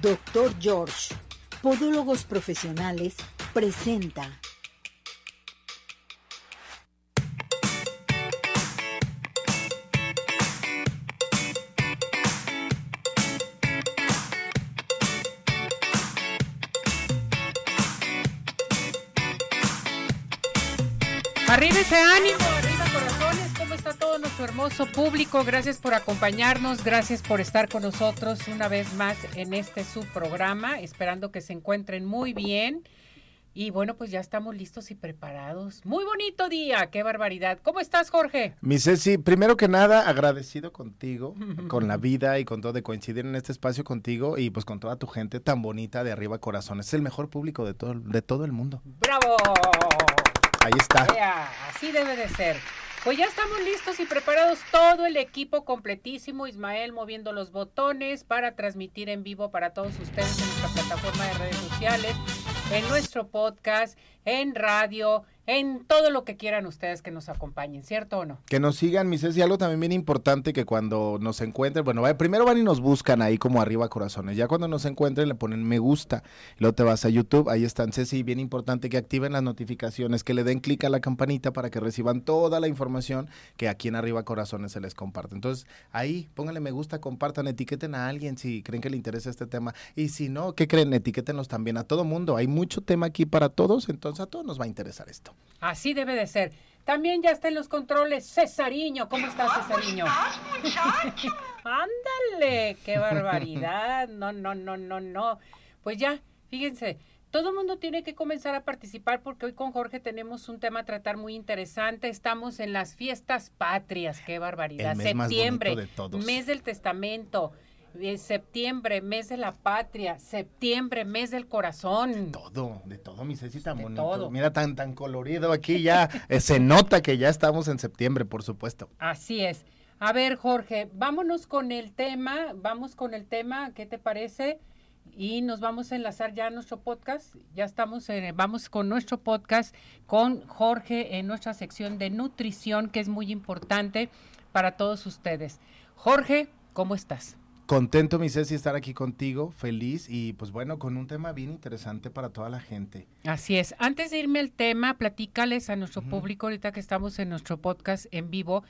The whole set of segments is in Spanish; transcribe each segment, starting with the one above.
Doctor George, Podólogos Profesionales, presenta. Arriba ese ánimo, nuestro hermoso público? Gracias por acompañarnos, gracias por estar con nosotros una vez más en este subprograma, esperando que se encuentren muy bien. Y bueno, pues ya estamos listos y preparados. Muy bonito día, qué barbaridad. ¿Cómo estás, Jorge? Mi Ceci, primero que nada, agradecido contigo, con la vida y con todo de coincidir en este espacio contigo y pues con toda tu gente tan bonita de arriba corazones. Es el mejor público de todo, de todo el mundo. ¡Bravo! Ahí está. Ea, así debe de ser. Pues ya estamos listos y preparados todo el equipo completísimo, Ismael moviendo los botones para transmitir en vivo para todos ustedes en nuestra plataforma de redes sociales, en nuestro podcast, en radio, en todo lo que quieran ustedes que nos acompañen, ¿cierto o no? Que nos sigan, mi Ceci, algo también bien importante que cuando nos encuentren, bueno, primero van y nos buscan ahí como arriba corazones, ya cuando nos encuentren le ponen me gusta, luego te vas a YouTube, ahí están, Ceci, bien importante que activen las notificaciones, que le den clic a la campanita para que reciban toda la información que aquí en arriba corazones se les comparte. Entonces, ahí pónganle me gusta, compartan, etiqueten a alguien si creen que le interesa este tema, y si no, ¿qué creen? Etiquétenos también a todo mundo, hay mucho tema aquí para todos, entonces a todos nos va a interesar esto. Así debe de ser. También ya está en los controles Cesariño. ¿Cómo estás, Cesariño? Ándale, qué barbaridad. No, no, no, no, no. Pues ya, fíjense, todo el mundo tiene que comenzar a participar porque hoy con Jorge tenemos un tema a tratar muy interesante. Estamos en las fiestas patrias, qué barbaridad. El mes más septiembre, bonito de todos. mes del testamento. Eh, septiembre, mes de la patria. Septiembre, mes del corazón. todo, de todo, mi Ceci, tan De bonito. todo. Mira, tan, tan colorido aquí ya. eh, se nota que ya estamos en septiembre, por supuesto. Así es. A ver, Jorge, vámonos con el tema, vamos con el tema, ¿qué te parece? Y nos vamos a enlazar ya a nuestro podcast. Ya estamos, en- vamos con nuestro podcast con Jorge en nuestra sección de nutrición, que es muy importante para todos ustedes. Jorge, ¿cómo estás? Contento, mi Ceci, estar aquí contigo, feliz y pues bueno, con un tema bien interesante para toda la gente. Así es. Antes de irme al tema, platícales a nuestro público, ahorita que estamos en nuestro podcast en vivo,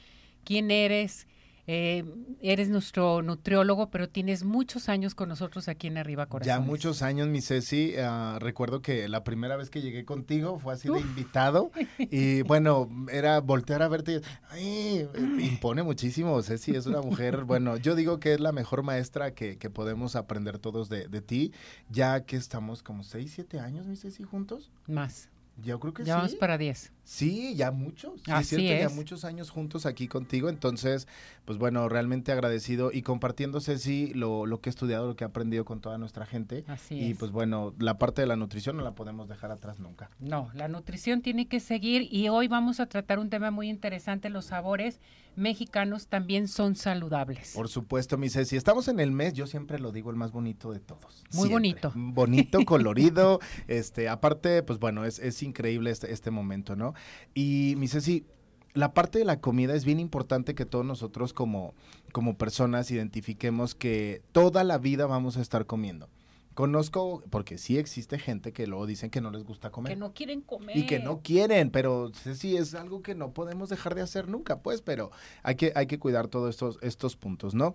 quién eres. Eh, eres nuestro nutriólogo, pero tienes muchos años con nosotros aquí en Arriba Corazones. Ya muchos años, mi Ceci, ah, recuerdo que la primera vez que llegué contigo fue así de invitado y bueno, era voltear a verte y, ay, impone muchísimo, Ceci, es una mujer, bueno, yo digo que es la mejor maestra que, que podemos aprender todos de, de ti, ya que estamos como 6, 7 años, mi Ceci, juntos. Más. Yo creo que Ya vamos sí. para 10. Sí, ya muchos. Sí, Así es cierto, ya es. muchos años juntos aquí contigo. Entonces, pues bueno, realmente agradecido y compartiendo, Ceci, lo, lo que he estudiado, lo que he aprendido con toda nuestra gente. Así y es. pues bueno, la parte de la nutrición no la podemos dejar atrás nunca. No, la nutrición tiene que seguir y hoy vamos a tratar un tema muy interesante. Los sabores mexicanos también son saludables. Por supuesto, mi Ceci. Estamos en el mes, yo siempre lo digo, el más bonito de todos. Muy Siempre. bonito. Bonito, colorido. este, aparte, pues bueno, es, es increíble este, este momento, ¿no? Y mi Ceci, la parte de la comida es bien importante que todos nosotros como, como personas identifiquemos que toda la vida vamos a estar comiendo. Conozco, porque sí existe gente que luego dicen que no les gusta comer. Que no quieren comer. Y que no quieren, pero sí es algo que no podemos dejar de hacer nunca, pues, pero hay que, hay que cuidar todos estos, estos puntos, ¿no?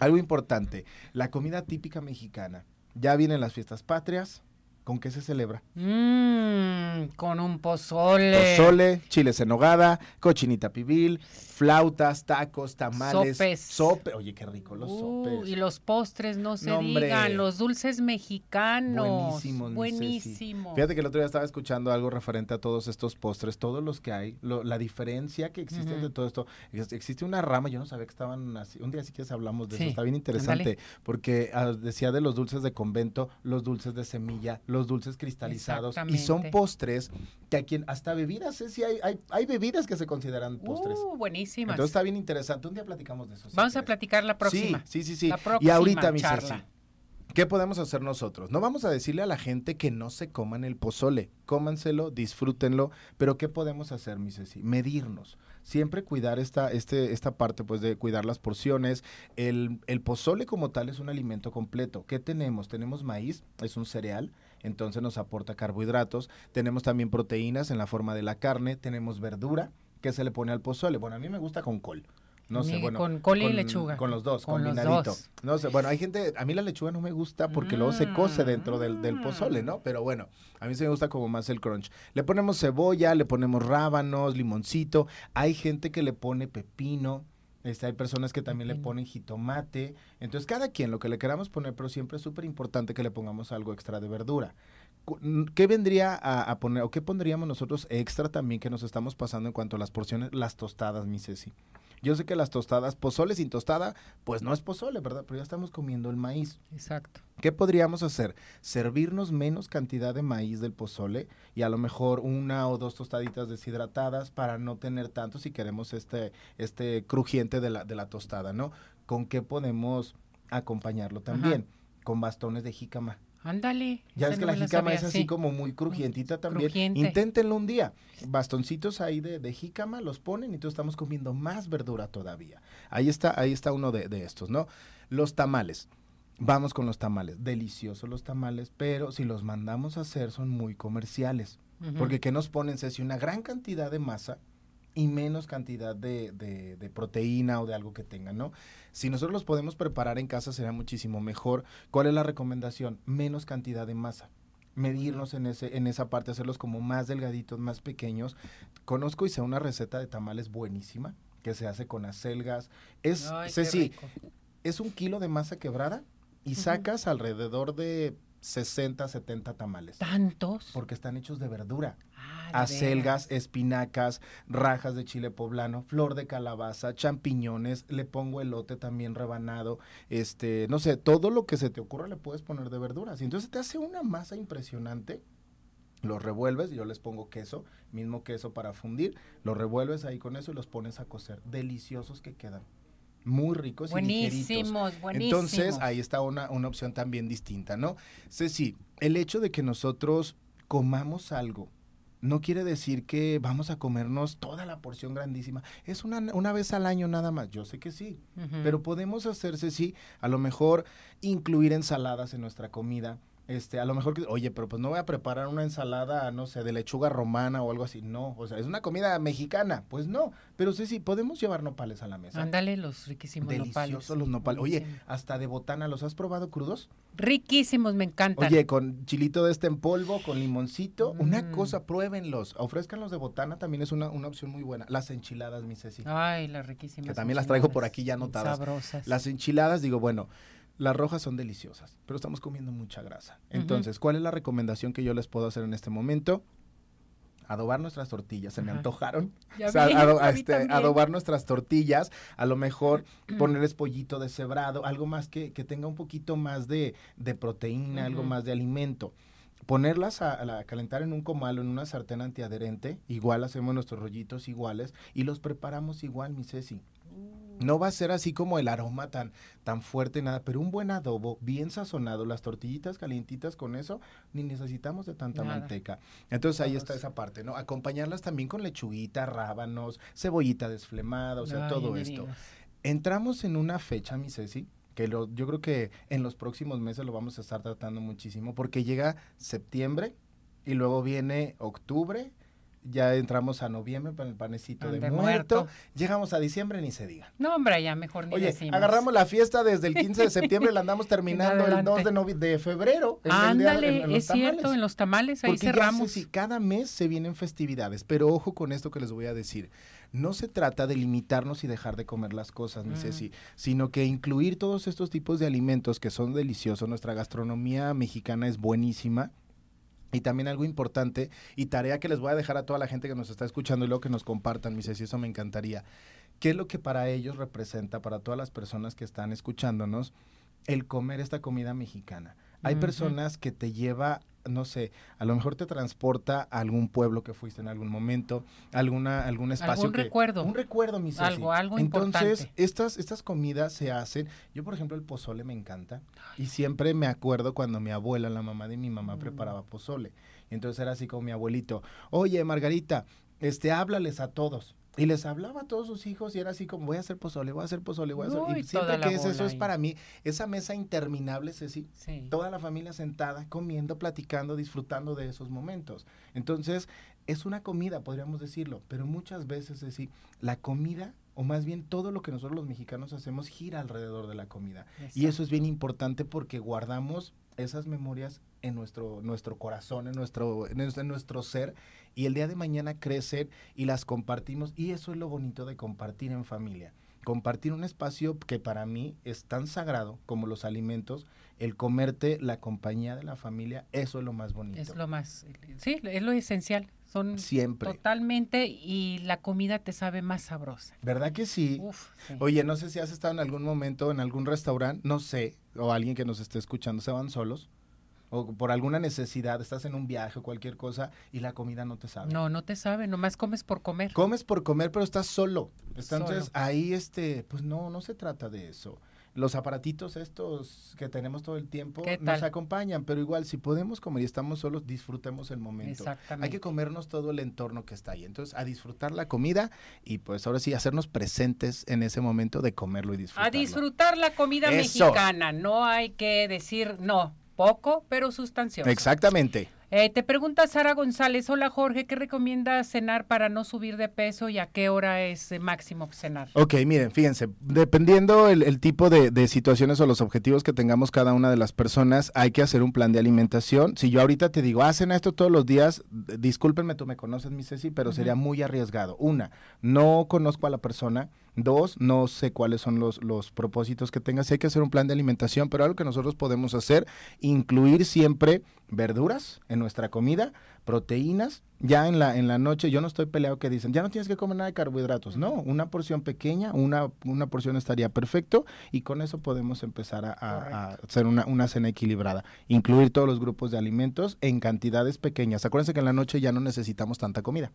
Algo importante, la comida típica mexicana. Ya vienen las fiestas patrias, ¿con qué se celebra? Mm, con un pozole. Pozole, chiles en nogada, cochinita pibil, flautas, tacos, tamales, Sopes. sope. Oye, qué rico los Uh, sopes. y los postres, no se digan, los dulces mexicanos. Buenísimos. Buenísimo. Fíjate que el otro día estaba escuchando algo referente a todos estos postres, todos los que hay, lo- la diferencia que existe Ujú. de todo esto. Ex- Existe una rama, yo no sabía que estaban así. Un día sí que hablamos de Sí, eso, está bien interesante, porque ah, decía de los dulces de convento, los dulces de semilla, los dulces cristalizados, y son postres que a quien, hasta bebidas, ¿eh? sí hay, hay, hay bebidas que se consideran postres. Uh, buenísimas. Entonces está bien interesante. Un día platicamos de eso. si Vamos a platicar la próxima. Sí, sí, sí, sí. La y ahorita, próxima mi. Ceci, ¿Qué podemos hacer nosotros? No vamos a decirle a la gente que no se coman el pozole. Cómanselo, disfrútenlo, pero ¿qué podemos hacer, mi Ceci? Medirnos. Siempre cuidar esta, este, esta parte, pues, de cuidar las porciones. El, el pozole como tal es un alimento completo. ¿Qué tenemos? Tenemos maíz, es un cereal, entonces nos aporta carbohidratos. Tenemos también proteínas en la forma de la carne. Tenemos verdura que se le pone al pozole. Bueno, a mí me gusta con col. No sé, bueno. con col y lechuga. Con los dos, Con los combinadito. dos. No sé, bueno, hay gente, a mí la lechuga no me gusta porque luego se cose dentro del, del pozole, Mm. ¿no? Pero bueno, a mí sí me gusta como más el crunch. Le ponemos cebolla, le ponemos rábanos, limoncito. Hay gente que le pone pepino. Este, hay personas que también le ponen jitomate. Entonces, cada quien lo que le queramos poner, pero siempre es súper importante que le pongamos algo extra de verdura. ¿Qué vendría a, a poner o qué pondríamos nosotros extra también que nos estamos pasando en cuanto a las porciones? Las tostadas, mi Ceci. Yo sé que las tostadas, pozole sin tostada, pues no es pozole, ¿verdad? Pero ya estamos comiendo el maíz. Exacto. ¿Qué podríamos hacer? Servirnos menos cantidad de maíz del pozole y a lo mejor una o dos tostaditas deshidratadas para no tener tanto si queremos este, este crujiente de la, de la tostada, ¿no? ¿Con qué podemos acompañarlo también? Con bastones de jícama. Ándale. Ya ves que no la jícama sabía, es así sí. como muy crujientita también. Crujiente. Inténtenlo un día. Bastoncitos ahí de, de jícama los ponen y entonces estamos comiendo más verdura todavía. Ahí está, ahí está uno de, de estos, ¿no? Los tamales. Vamos con los tamales. Deliciosos los tamales, pero si los mandamos a hacer son muy comerciales. Porque ¿qué nos ponen, Ceci? Una gran cantidad de masa y menos cantidad de, de- de proteína o de algo que tengan, ¿no? Si nosotros los podemos preparar en casa será muchísimo mejor. ¿Cuál es la recomendación? Menos cantidad de masa. Medirnos en, ese, en esa parte, hacerlos como más delgaditos, más pequeños. Conozco y sé una receta de tamales buenísima que se hace con acelgas. Es, Ay, Ceci, es un kilo de masa quebrada y sacas alrededor de 60, 70 tamales. ¿Tantos? Porque están hechos de verdura acelgas, espinacas, rajas de chile poblano, flor de calabaza, champiñones, le pongo elote también rebanado, este, no sé, todo lo que se te ocurra le puedes poner de verduras. Y entonces te hace una masa impresionante. Los revuelves, yo les pongo queso, mismo queso para fundir, los revuelves ahí con eso y los pones a cocer. Deliciosos que quedan. Muy ricos y. Buenísimos, buenísimos. Entonces, ahí está una, una opción también distinta, ¿no? Ceci, el hecho de que nosotros comamos algo no quiere decir que vamos a comernos toda la porción grandísima. Es una, una vez al año nada más. Yo sé que sí. Pero podemos hacerse, sí, a lo mejor incluir ensaladas en nuestra comida. Este, a lo mejor, oye, pero pues no voy a preparar una ensalada, no sé, de lechuga romana o algo así. No, o sea, es una comida mexicana. Pues no, pero sí, sí, podemos llevar nopales a la mesa. Ándale, los riquísimos Deliciosos nopales. los nopales. Oye, hasta de botana, ¿los has probado crudos? Riquísimos, me encantan. Oye, con chilito de este en polvo, con limoncito, una Mm. cosa, pruébenlos. Ofrezcanlos de botana, también es una, una opción muy buena. Las enchiladas, mi Ceci. Ay, las riquísimas. Que también las traigo por aquí ya anotadas. Sabrosas. Las enchiladas, digo, bueno, las rojas son deliciosas, pero estamos comiendo mucha grasa. Entonces, ¿cuál es la recomendación que yo les puedo hacer en este momento? Adobar nuestras tortillas, se me Ajá. antojaron. Ya O sea, vi, ado- a mí este, también. adobar nuestras tortillas, a lo mejor ponerles pollito deshebrado, algo más que, que tenga un poquito más de, de proteína, algo más de alimento. Ponerlas a, calentar en un comal o en una sartén antiadherente, igual hacemos nuestros rollitos iguales y los preparamos igual, mi Ceci. No va a ser así como el aroma tan, tan fuerte, nada, pero un buen adobo, bien sazonado, las tortillitas calientitas con eso, ni necesitamos de tanta Nada. manteca. Entonces ahí está esa parte, ¿no? Acompañarlas también con lechuguita, rábanos, cebollita desflemada, o sea, Ay, todo esto. Entramos en una fecha, mi Ceci, que lo, yo creo que en los próximos meses lo vamos a estar tratando muchísimo, porque llega septiembre y luego viene octubre, ya entramos a noviembre para el panecito de muerto, muerto. llegamos a diciembre, ni se diga. No, hombre, ya mejor ni Oye, decimos. agarramos la fiesta desde el 15 de septiembre, la andamos terminando el adelante. 2 de, de febrero. en Ándale, en- en los es cierto, en los tamales ahí Porque cerramos. si cada mes se vienen festividades, pero ojo con esto que les voy a decir. No se trata de limitarnos y dejar de comer las cosas, mi Mm. Ceci, sino que incluir todos estos tipos de alimentos que son deliciosos. Nuestra gastronomía mexicana es buenísima. Y también algo importante y tarea que les voy a dejar a toda la gente que nos está escuchando y luego que nos compartan, mi Ceci, eso me encantaría. ¿Qué es lo que para ellos representa, para todas las personas que están escuchándonos, el comer esta comida mexicana? Hay personas que te lleva no sé, a lo mejor te transporta a algún pueblo que fuiste en algún momento, alguna, algún espacio. Algún recuerdo. Un recuerdo, mi Ceci. Algo, algo Entonces, estas, estas comidas se hacen. Yo, por ejemplo, el pozole me encanta. Y siempre me acuerdo cuando mi abuela, la mamá de mi mamá, mm. preparaba pozole. Entonces era así como mi abuelito, oye, Margarita, este, háblales a todos. Y les hablaba a todos sus hijos y era así como, voy a hacer pozole, voy a hacer pozole, voy a hacer... y siempre que es eso es para mí, esa mesa interminable, Ceci, sí. toda la familia sentada, comiendo, platicando, disfrutando de esos momentos. Entonces, es una comida, podríamos decirlo, pero muchas veces, Ceci, la comida o más bien todo lo que nosotros los mexicanos hacemos gira alrededor de la comida. Y eso es bien importante porque guardamos esas memorias en nuestro, nuestro corazón, en nuestro, en nuestro ser, y el día de mañana crecen y las compartimos, y eso es lo bonito de compartir en familia. Compartir un espacio que para mí es tan sagrado como los alimentos, el comerte la compañía de la familia, eso es lo más bonito. Es lo más, sí, es lo esencial. Son Siempre. Totalmente y la comida te sabe más sabrosa. ¿Verdad que sí? Oye, no sé si has estado en algún momento en algún restaurante, no sé, o alguien que nos esté escuchando, se van solos o por alguna necesidad, estás en un viaje o cualquier cosa y la comida no te sabe. No, no te sabe, nomás comes por comer. Comes por comer, pero estás solo. Entonces ahí, este, pues no, no se trata de eso los aparatitos estos que tenemos todo el tiempo nos acompañan, pero igual si podemos comer y estamos solos, disfrutemos el momento. Hay que comernos todo el entorno que está ahí. Entonces, a disfrutar la comida y pues ahora sí, hacernos presentes en ese momento de comerlo y disfrutarlo. A disfrutar la comida mexicana, no hay que decir no, poco, pero sustancioso. Exactamente. Eh, te pregunta Sara González, hola Jorge, ¿qué recomiendas cenar para no subir de peso y a qué hora es máximo cenar? Ok, miren, fíjense, dependiendo el, tipo de, situaciones o los objetivos que tengamos cada una de las personas, hay que hacer un plan de alimentación. Si yo ahorita te digo, ah, cena esto todos los días, discúlpenme, tú me conoces, mi Ceci, pero sería muy arriesgado. Una, no conozco a la persona. Dos, no sé cuáles son los, los propósitos que tengas. Hay que hacer un plan de alimentación, pero algo que nosotros podemos hacer, incluir siempre verduras en nuestra comida, proteínas. Ya en la, en la noche, yo no estoy peleado que dicen, ya no tienes que comer nada de carbohidratos. No, una porción pequeña, una, una porción estaría perfecto y con eso podemos empezar a, hacer una, una, cena equilibrada. Incluir todos los grupos de alimentos en cantidades pequeñas. Acuérdense que en la noche ya no necesitamos tanta comida.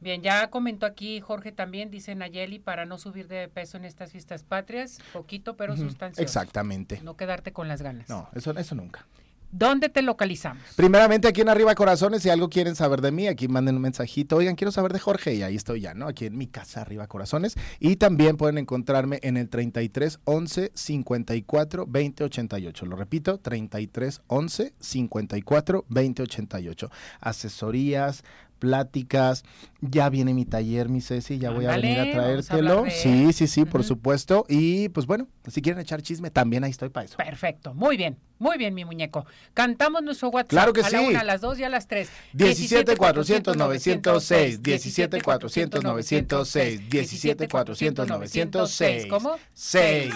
Bien, ya comentó aquí Jorge también, dice Nayeli, para no subir de peso en estas fiestas patrias, poquito pero sustancioso. Exactamente. No quedarte con las ganas. No, eso, eso nunca. ¿Dónde te localizamos? Primeramente aquí en Arriba Corazones, si algo quieren saber de mí, aquí manden un mensajito, oigan, quiero saber de Jorge y ahí estoy ya, ¿no? Aquí en mi casa Arriba Corazones y también pueden encontrarme en el 33 11 54 20 88. Lo repito, 33 11 54 20 88. Asesorías, pláticas. Ya viene mi taller, mi Ceci, ya voy a venir a traértelo. sí, sí, sí, por supuesto. Y pues bueno, si quieren echar chisme, también ahí estoy para eso. Perfecto, muy bien, muy bien, mi muñeco. Cantamos nuestro WhatsApp claro que a la una, a las dos y a las tres. 17 400 906, 17 400 906, 17 400 906. ¿Cómo? 6.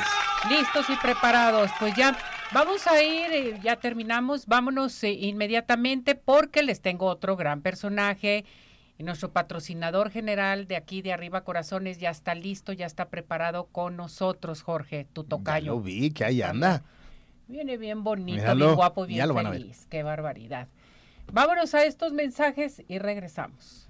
Listos y preparados, pues ya Vamos a ir, eh, ya terminamos, vámonos eh, inmediatamente porque les tengo otro gran personaje. Nuestro patrocinador general de aquí de Arriba Corazones ya está listo, ya está preparado con nosotros, Jorge, tu tocayo. Ya lo vi, que ahí anda. Viene bien bonito, bien guapo, bien feliz. Qué barbaridad. Vámonos a estos mensajes y regresamos.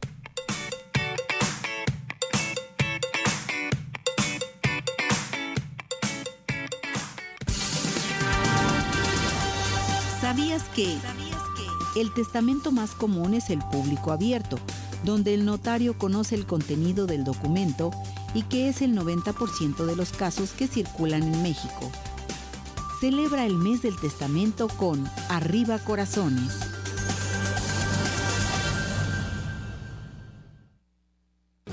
¿Sabías que? El testamento más común es el público abierto, donde el notario conoce el contenido del documento y que es el 90% de los casos que circulan en México. Celebra el mes del testamento con Arriba Corazones.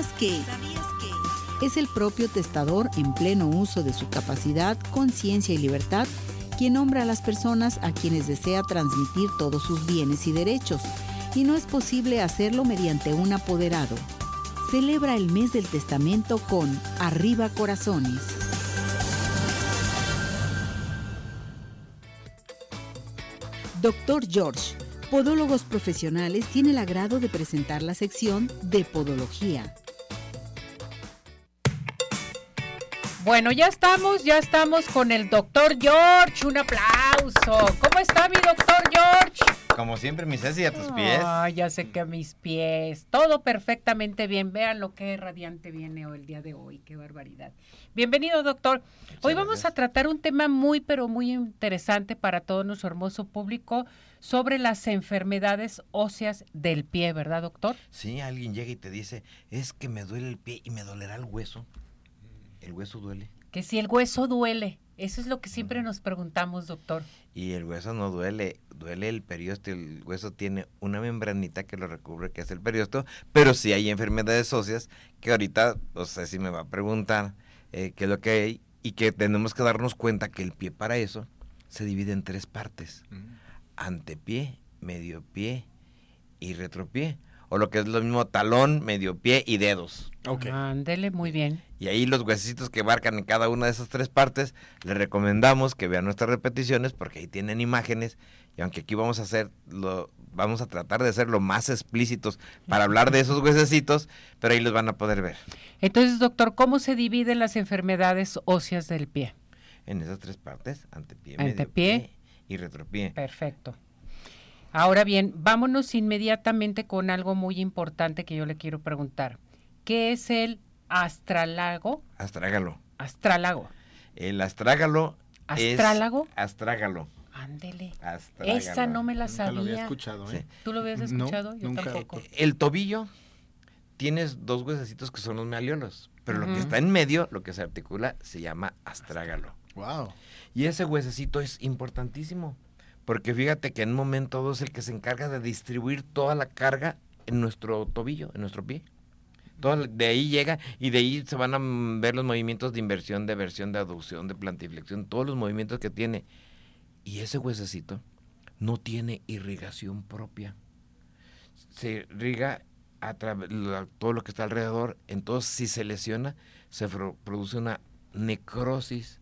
¿Sabías que? Es el propio testador en pleno uso de su capacidad, conciencia y libertad quien nombra a las personas a quienes desea transmitir todos sus bienes y derechos, y no es posible hacerlo mediante un apoderado. Celebra el mes del testamento con Arriba Corazones. Doctor George, Podólogos Profesionales, tiene el agrado de presentar la sección de Podología. Bueno, ya estamos, ya estamos con el doctor George. Un aplauso. ¿Cómo está mi doctor George? Como siempre, mi Ceci, a tus pies. Ay, ya sé que a mis pies. Todo perfectamente bien. Vean lo que radiante viene hoy, el día de hoy. Qué barbaridad. Bienvenido, doctor. hoy vamos gracias. a tratar un tema muy, pero muy interesante para todo nuestro hermoso público sobre las enfermedades óseas del pie, ¿verdad, doctor? Sí, alguien llega y te dice, es que me duele el pie y me dolerá el hueso. El hueso duele. Que si el hueso duele. Eso es lo que siempre nos preguntamos, doctor. Y el hueso no duele, duele el periósteo. El hueso tiene una membranita que lo recubre, que es el periósteo, pero sí hay enfermedades óseas que ahorita, o sea, si me va a preguntar eh, qué es lo que hay y que tenemos que darnos cuenta que el pie para eso se divide en tres partes. Antepié, medio pie y retropié. O lo que es lo mismo talón, medio pie y dedos. Ok. Ándele, muy bien. Y ahí los huesecitos que marcan en cada una de esas tres partes, les recomendamos que vean nuestras repeticiones porque ahí tienen imágenes y aunque aquí vamos a hacer lo vamos a tratar de ser lo más explícitos para hablar de esos huesecitos, pero ahí los van a poder ver Entonces, doctor, ¿cómo se dividen las enfermedades óseas del pie? en esas tres partes, antepié, Antepié. medio pie y retropié. Perfecto. Ahora bien, vámonos inmediatamente con algo muy importante que yo le quiero preguntar. ¿Qué es el astralago? Astrágalo. Astrálago. El astrágalo ¿Astrálago? es astrágalo. Ándele. Astrágalo. Esa no me la Nunca lo había sabía. escuchado, ¿eh? ¿Tú lo habías No, escuchado? Yo nunca. tampoco. El tobillo tienes dos huesecitos que son los maliolos, pero lo que está en medio, lo que se articula, se llama astrágalo. Wow. Y ese huesecito es importantísimo, porque fíjate que en un momento es el que se encarga de distribuir toda la carga en nuestro tobillo, en nuestro pie. Toda la- de ahí llega y de ahí se van a ver los movimientos de inversión, de versión, de aducción, de plantiflexión, todos los movimientos que tiene. Y ese huesecito no tiene irrigación propia. Se irriga a través todo lo que está alrededor. Entonces, si se lesiona, se produce una necrosis.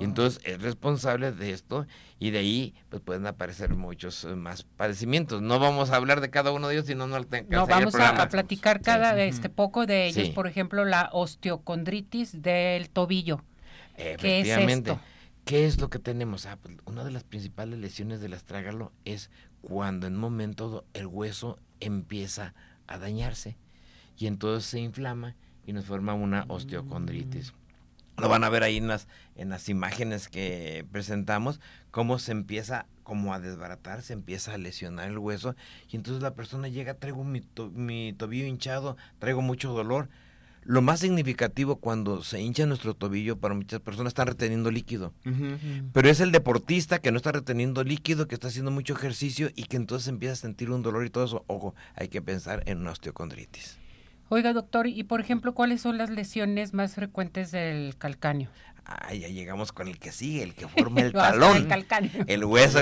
Y entonces es responsable de esto y de ahí pues pueden aparecer muchos eh, más padecimientos. No vamos a hablar de cada uno de ellos, sino no No, vamos a, platicar cada este poco de ellos. Sí. Por ejemplo, la osteocondritis del tobillo. ¿Qué es Efectivamente. esto? ¿Qué es lo que tenemos? Ah, pues, una de las principales lesiones del astrágalo es cuando en un momento el hueso empieza a dañarse y entonces se inflama y nos forma una osteocondritis. Lo van a ver ahí en las, en las imágenes que presentamos, cómo se empieza como a desbaratar, se empieza a lesionar el hueso y entonces la persona llega, traigo mi, mi tobillo hinchado, traigo mucho dolor. Lo más significativo cuando se hincha nuestro tobillo para muchas personas están reteniendo líquido. Pero es el deportista que no está reteniendo líquido, que está haciendo mucho ejercicio y que entonces empieza a sentir un dolor y todo eso. Ojo, hay que pensar en una osteocondritis. Oiga, doctor, y por ejemplo, ¿cuáles son las lesiones más frecuentes del calcáneo? Ah, ya llegamos con el que sigue, el que forma el talón. el, hueso.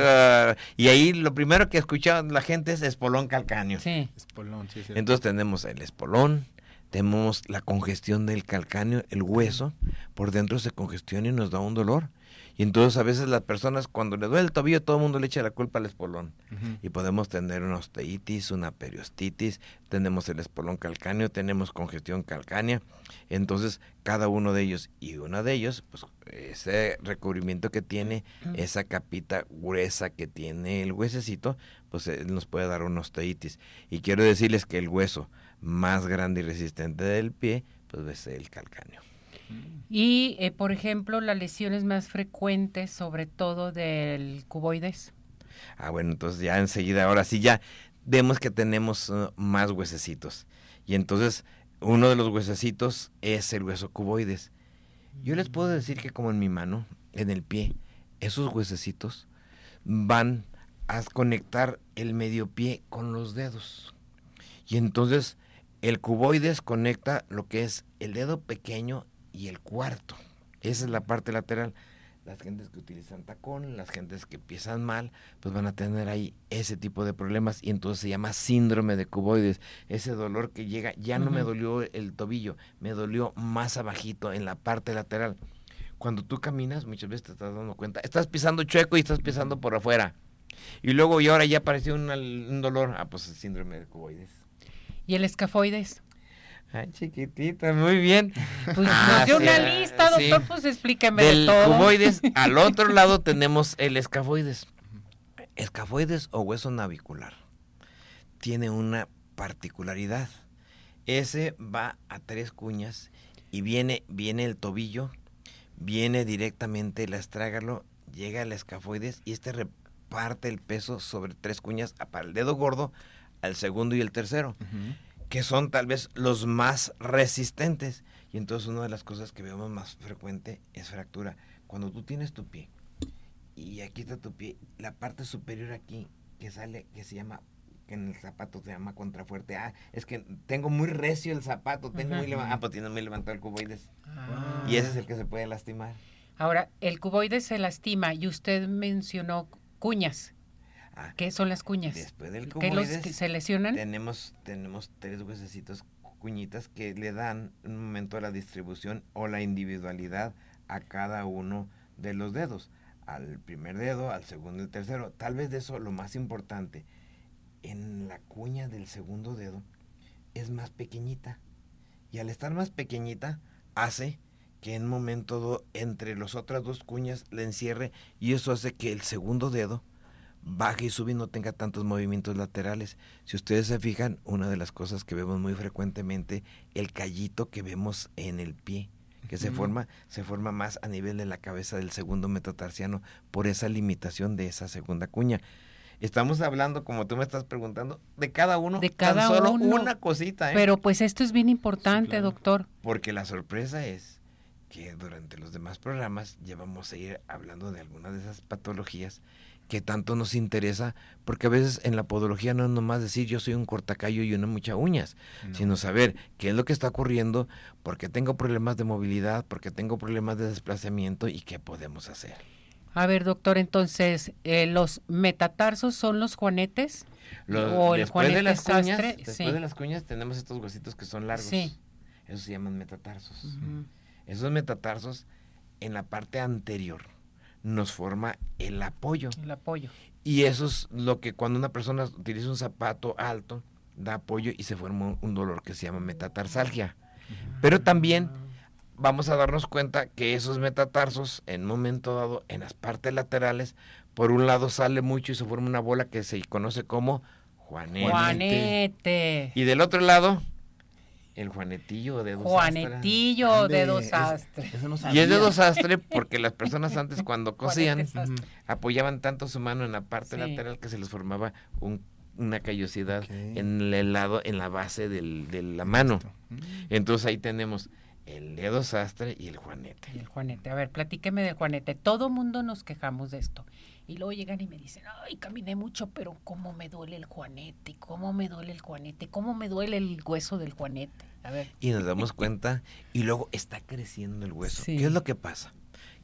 Y ahí lo primero que escucha la gente es espolón calcáneo. Sí. Espolón, sí, Entonces tenemos el espolón, tenemos la congestión del calcáneo, el hueso, por dentro se congestiona y nos da un dolor. Y entonces a veces las personas cuando le duele el tobillo todo el mundo le echa la culpa al espolón. Y podemos tener una osteitis, una periostitis, tenemos el espolón calcáneo, tenemos congestión calcánea. Entonces cada uno de ellos y uno de ellos, pues ese recubrimiento que tiene, esa capita gruesa que tiene el huesecito, pues nos puede dar una osteitis. Y quiero decirles que el hueso más grande y resistente del pie, pues es el calcáneo. Y, eh, por ejemplo, las lesiones más frecuentes, sobre todo del cuboides. Ah, bueno, entonces ya enseguida, ahora sí ya vemos que tenemos uh, más huesecitos. Y entonces, uno de los huesecitos es el hueso cuboides. Yo les puedo decir que como en mi mano, en el pie, esos huesecitos van a conectar el medio pie con los dedos. Y entonces el cuboides conecta lo que es el dedo pequeño y el cuarto. Esa es la parte lateral. Las gentes que utilizan tacón, las gentes que empiezan mal, pues van a tener ahí ese tipo de problemas y entonces se llama síndrome de cuboides. Ese dolor que llega, ya no me dolió el tobillo, me dolió más abajito en la parte lateral. Cuando tú caminas, muchas veces te estás dando cuenta, estás pisando chueco y estás pisando por afuera. Y luego y ahora ya apareció un dolor, ah, pues el síndrome de cuboides. ¿Y el escafoides? Ay, chiquitita, muy bien. Pues ah, nos una lista, doctor, pues explíqueme de todo. cuboides, al otro lado tenemos el escafoides. Escafoides o hueso navicular. Tiene una particularidad. Ese va a tres cuñas y viene, viene el tobillo, viene directamente el astrágalo, llega el escafoides y este reparte el peso sobre tres cuñas para el dedo gordo, al segundo y el tercero que son tal vez los más resistentes. Y entonces una de las cosas que vemos más frecuente es fractura. Cuando tú tienes tu pie y aquí está tu pie, la parte superior aquí que sale, que se llama, que en el zapato se llama contrafuerte. Ah, es que tengo muy recio el zapato, tengo muy levantado. Ah, pues tienes muy levantado el cuboides. Ah. Y ese es el que se puede lastimar. Ahora, el cuboides se lastima y usted mencionó cuñas. Ah, ¿Qué son las cuñas? Después del ¿Qué los se lesionan? Tenemos, tenemos tres huesecitos cuñitas que le dan un momento a la distribución o la individualidad a cada uno de los dedos. Al primer dedo, al segundo y al tercero. Tal vez de eso lo más importante, en la cuña del segundo dedo es más pequeñita. Y al estar más pequeñita, hace que en un momento entre las otras dos cuñas le encierre y eso hace que el segundo dedo baje y sube y no tenga tantos movimientos laterales. Si ustedes se fijan, una de las cosas que vemos muy frecuentemente, el callito que vemos en el pie, que se forma, se forma más a nivel de la cabeza del segundo metatarsiano por esa limitación de esa segunda cuña. Estamos hablando, como tú me estás preguntando, de cada uno, de cada tan solo una cosita. ¿eh? Pero pues esto es bien importante, doctor. Porque la sorpresa es que durante los demás programas ya vamos a ir hablando de algunas de esas patologías que tanto nos interesa, porque a veces en la podología no es nomás decir yo soy un cortacayo y una mucha uñas, sino saber qué es lo que está ocurriendo, por qué tengo problemas de movilidad, por qué tengo problemas de desplazamiento y qué podemos hacer. A ver, doctor, entonces, eh, ¿los metatarsos son los juanetes? ¿O el después de las cuñas, Después de las cuñas tenemos estos huesitos que son largos. Sí. Esos se llaman metatarsos. Esos metatarsos en la parte anterior nos forma el apoyo. El apoyo. Y eso es lo que cuando una persona utiliza un zapato alto, da apoyo y se forma un dolor que se llama metatarsalgia. Pero también vamos a darnos cuenta que esos metatarsos, en un momento dado, en las partes laterales, por un lado sale mucho y se forma una bola que se conoce como juanete. Juanete. Y del otro lado, el juanetillo de dos Juanetillo de dos astres. Y es de dos astres porque las personas antes cuando cosían apoyaban tanto su mano en la parte Sí. lateral que se les formaba un- una callosidad en el lado, en la base del- de la mano. Entonces ahí tenemos el dedo sastre y el juanete. Y el Juanete. A ver, platíqueme del Juanete. Todo mundo nos quejamos de esto. Y luego llegan y me dicen, ay, caminé mucho, pero cómo me duele el Juanete, cómo me duele el Juanete, cómo me duele el hueso del Juanete. A ver. Y nos damos cuenta y luego está creciendo el hueso. Sí. ¿Qué es lo que pasa?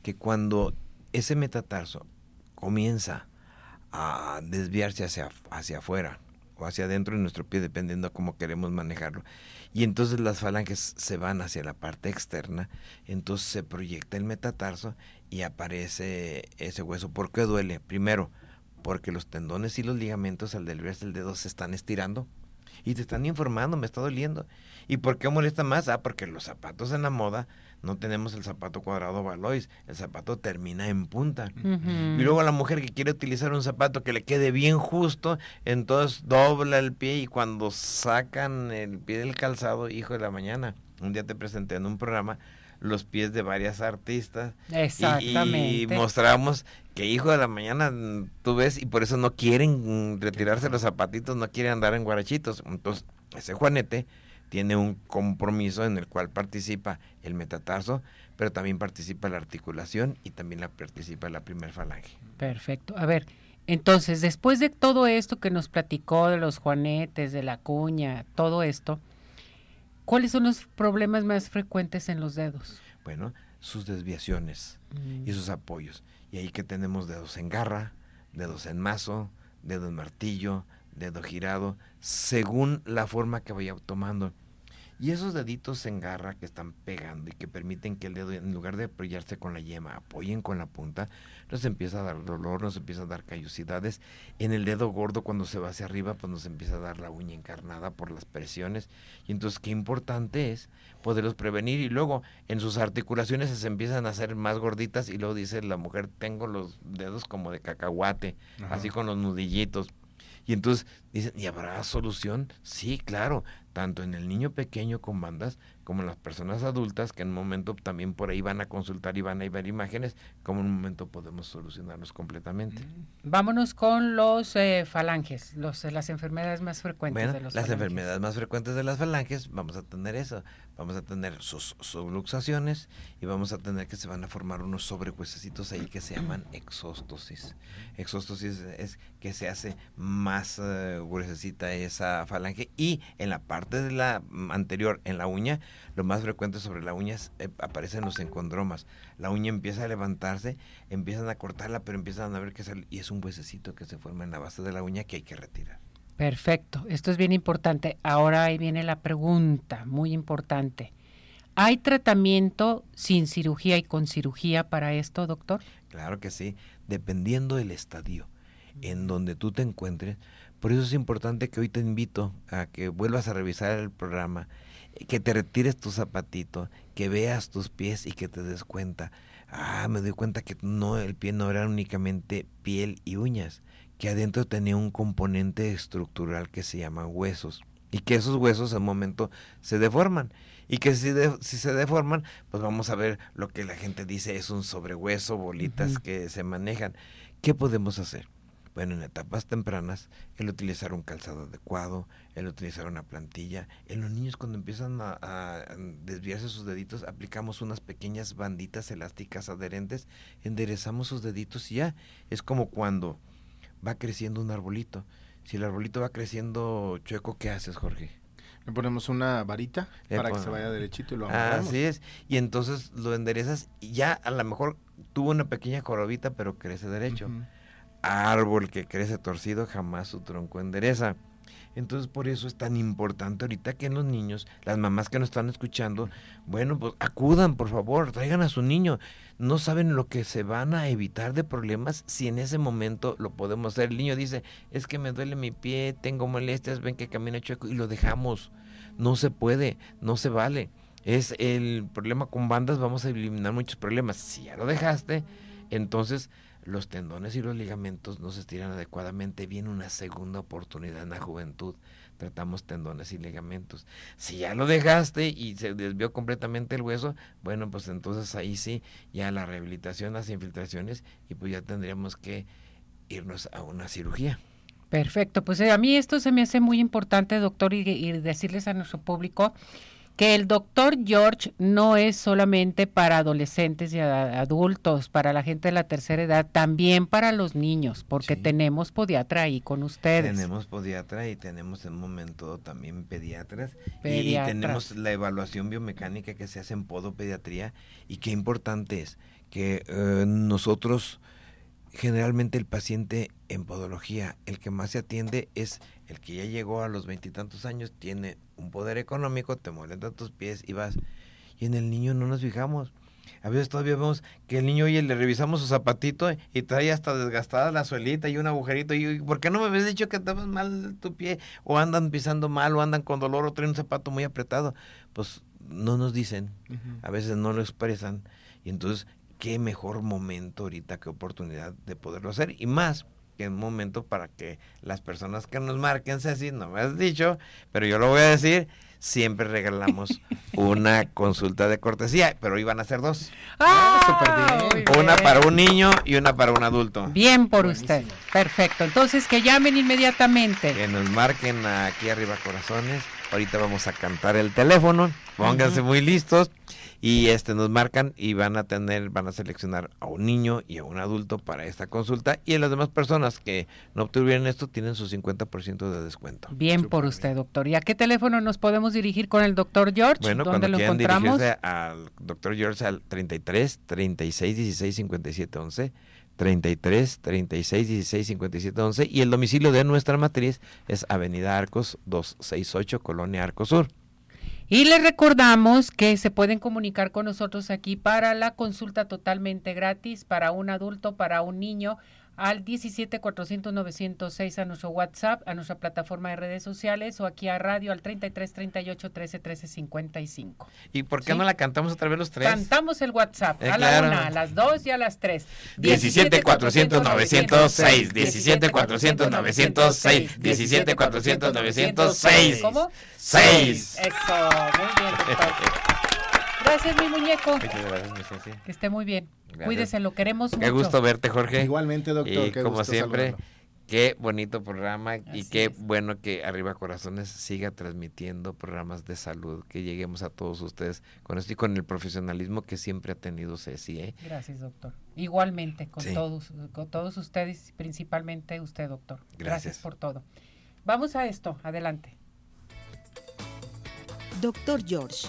Que cuando ese metatarso comienza a desviarse hacia, hacia afuera o hacia adentro de nuestro pie, dependiendo cómo queremos manejarlo, y entonces las falanges se van hacia la parte externa, entonces se proyecta el metatarso y aparece ese hueso. ¿Por qué duele? Primero, porque los tendones y los ligamentos al desviarse el dedo se están estirando y te están informando, me está doliendo. ¿Y por qué molesta más? Ah, porque los zapatos en la moda no tenemos el zapato cuadrado Valois, el zapato termina en punta. Y luego la mujer que quiere utilizar un zapato que le quede bien justo, entonces dobla el pie y cuando sacan el pie del calzado, hijo de la mañana, un día te presenté en un programa los pies de varias artistas y- y, Exactamente. mostramos que hijo de la mañana tú ves y por eso no quieren mm, retirarse los zapatitos, no quieren andar en guarachitos. Entonces, ese Juanete tiene un compromiso en el cual participa el metatarso, pero también participa la articulación y también la participa la primer falange. Perfecto. A ver, entonces, después de todo esto que nos platicó de los juanetes, de la cuña, todo esto, ¿cuáles son los problemas más frecuentes en los dedos? Bueno, sus desviaciones y sus apoyos. Y ahí que tenemos dedos en garra, dedos en mazo, dedo en martillo, dedo girado, según la forma que vaya tomando. Y esos deditos en garra que están pegando y que permiten que el dedo, en lugar de apoyarse con la yema, apoyen con la punta, nos empieza a dar dolor, nos empieza a dar callosidades. En el dedo gordo, cuando se va hacia arriba, pues nos empieza a dar la uña encarnada por las presiones. Y entonces, qué importante es poderlos prevenir. Y luego, en sus articulaciones se empiezan a hacer más gorditas. Y luego dice la mujer, tengo los dedos como de cacahuate, así con los nudillitos. Y entonces dicen, ¿y habrá solución? Sí, claro, tanto en el niño pequeño con bandas como en las personas adultas que en un momento también por ahí van a consultar y van a ver imágenes, como en un momento podemos solucionarlos completamente. Vámonos con los eh, falanges, los, las enfermedades más frecuentes Bueno, de los las falanges. enfermedades más frecuentes de las falanges, vamos a tener eso. Vamos a tener sus subluxaciones y vamos a tener que se van a formar unos sobrehuesecitos ahí que se llaman exóstosis. Exóstosis es que se hace más eh, gruesecita esa falange y en la parte de la mm, anterior, en la uña, lo más frecuente sobre la uña es, eh, aparecen los encondromas. La uña empieza a levantarse, empiezan a cortarla, pero empiezan a ver que sale y es un huesecito que se forma en la base de la uña que hay que retirar. Perfecto, esto es bien importante. Ahora ahí viene la pregunta, muy importante. ¿Hay tratamiento sin cirugía y con cirugía para esto, doctor? Claro que sí, dependiendo del estadio en donde tú te encuentres. Por eso es importante que hoy te invito a que vuelvas a revisar el programa, que te retires tu zapatito, que veas tus pies y que te des cuenta. Ah, me doy cuenta que no, el pie no era únicamente piel y uñas, que adentro tenía un componente estructural que se llama huesos y que esos huesos al momento se deforman y que si, de- si se deforman pues vamos a ver lo que la gente dice es un sobrehueso bolitas que se manejan. Qué podemos hacer bueno en etapas tempranas el utilizar un calzado adecuado el utilizar una plantilla en los niños cuando empiezan a, a desviarse sus deditos aplicamos unas pequeñas banditas elásticas adherentes enderezamos sus deditos y ya es como cuando va creciendo un arbolito si el arbolito va creciendo chueco, ¿qué haces, Jorge? Le ponemos una varita Le para que se vaya derechito y lo amarramos. Así es. Y entonces lo enderezas y ya a lo mejor tuvo una pequeña jorobita, pero crece derecho. Árbol que crece torcido jamás su tronco endereza. Entonces por eso es tan importante ahorita que los niños, las mamás que nos están escuchando, bueno, pues acudan, por favor, traigan a su niño. No saben lo que se van a evitar de problemas si en ese momento lo podemos hacer. El niño dice, es que me duele mi pie, tengo molestias, ven que camina chueco y lo dejamos. No se puede, no se vale. Es el problema con bandas, vamos a eliminar muchos problemas. Si ya lo dejaste, entonces los tendones y los ligamentos no se estiran adecuadamente. Viene una segunda oportunidad en la juventud. Tratamos tendones y ligamentos. Si ya lo dejaste y se desvió completamente el hueso, bueno, pues entonces ahí sí, ya la rehabilitación, las infiltraciones, y pues ya tendríamos que irnos a una cirugía. Perfecto, pues eh, a mí esto se me hace muy importante, doctor, y, y decirles a nuestro público que el doctor George no es solamente para adolescentes y adultos, para la gente de la tercera edad, también para los niños, porque tenemos podiatra ahí con ustedes. Tenemos podiatra y tenemos en un momento también pediatras, y tenemos la evaluación biomecánica que se hace en podopediatría. Y qué importante es que eh, nosotros generalmente el paciente en podología, el que más se atiende es el que ya llegó a los veintitantos años, tiene un poder económico, te mueren tantos pies y vas. Y en el niño no nos fijamos. A veces todavía vemos que el niño, oye, le revisamos su zapatito y trae hasta desgastada la suelita y un agujerito. Y ¿por qué no me habías dicho que estabas mal tu pie? O andan pisando mal, o andan con dolor, o traen un zapato muy apretado. Pues no nos dicen, a veces no lo expresan. Y entonces, qué mejor momento ahorita, qué oportunidad de poderlo hacer. Y más que un momento para que las personas que nos marquen, Ceci, no me has dicho, pero yo lo voy a decir, siempre regalamos una consulta de cortesía, pero iban a ser dos. Ah, Una para un niño y una para un adulto. Bien por usted. Perfecto. Entonces que llamen inmediatamente. Que nos marquen aquí arriba corazones. Ahorita vamos a cantar el teléfono. Pónganse muy listos y este nos marcan y van a tener, van a seleccionar a un niño y a un adulto para esta consulta y las demás personas que no obtuvieron esto tienen su 50% de descuento. Bien por usted, doctor. ¿Y a qué teléfono nos podemos dirigir con el doctor George? Bueno, ¿Dónde cuando lo encontramos? al doctor George al 33 36 16 57 11 33 36 16 57 11 y el domicilio de nuestra matriz es Avenida Arcos 268 Colonia Arcos Sur. Y les recordamos que se pueden comunicar con nosotros aquí para la consulta totalmente gratis para un adulto, para un niño al 17 400 906 a nuestro WhatsApp, a nuestra plataforma de redes sociales o aquí a radio al 33 38 13 13 55. ¿Y por qué no la cantamos otra vez los tres? Cantamos el WhatsApp Eh, a la claro. una, a las dos y a las tres. 17 400 906 17 400 906 17 400 906 ¿Cómo? 6 Eso, muy bien, doctor. Gracias, mi muñeco. Muchas gracias, mi Ceci. Que esté muy bien. Gracias. Cuídese, lo queremos Qué mucho. gusto verte, Jorge. Igualmente, doctor. Y qué como gusto siempre, saludarlo. qué bonito programa y qué es. bueno que Arriba Corazones siga transmitiendo programas de salud, que lleguemos a todos ustedes con esto y con el profesionalismo que siempre ha tenido Ceci. ¿eh? Gracias, doctor. Igualmente con Sí. todos, con todos ustedes, principalmente usted, doctor. Gracias. por todo. Vamos a esto, adelante. Doctor George,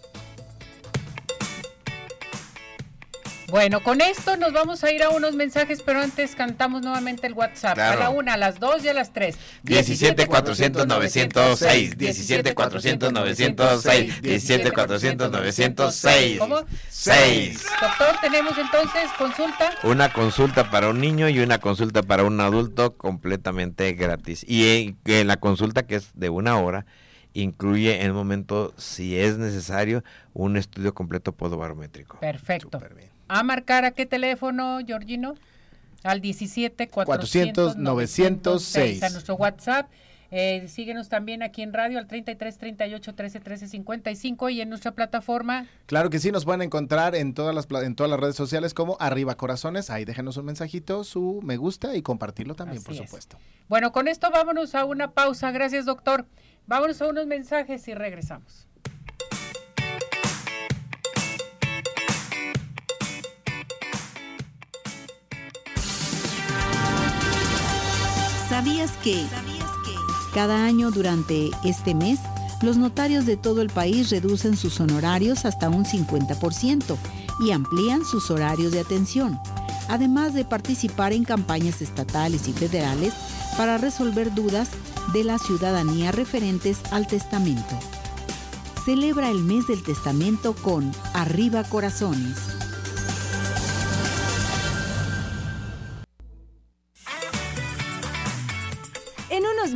Bueno, con esto nos vamos a ir a unos mensajes, pero antes cantamos nuevamente el WhatsApp. Claro. A la una, a las dos y a las tres. 17 400 906 17 400 906 17 400 906 ¿Cómo? 6 Doctor, tenemos entonces consulta. Una consulta para un niño y una consulta para un adulto completamente gratis. Y eh, en la consulta, que es de una hora, incluye en el momento, si es necesario, un estudio completo podobarométrico. Perfecto. Bien. A marcar a qué teléfono, Georgino? Al 17 400 400 906. a nuestro WhatsApp. Eh, síguenos también aquí en radio al 33 38 13 13 55 y en nuestra plataforma. Claro que sí, nos pueden encontrar en todas las en todas las redes sociales como Arriba Corazones. Ahí déjenos un mensajito, su me gusta y compartirlo también, Así por es. supuesto. Bueno, con esto vámonos a una pausa. Gracias, doctor. Vámonos a unos mensajes y regresamos. ¿Sabías que? Cada año durante este mes, los notarios de todo el país reducen sus honorarios hasta un 50% y amplían sus horarios de atención, además de participar en campañas estatales y federales para resolver dudas de la ciudadanía referentes al testamento. Celebra el mes del testamento con Arriba Corazones.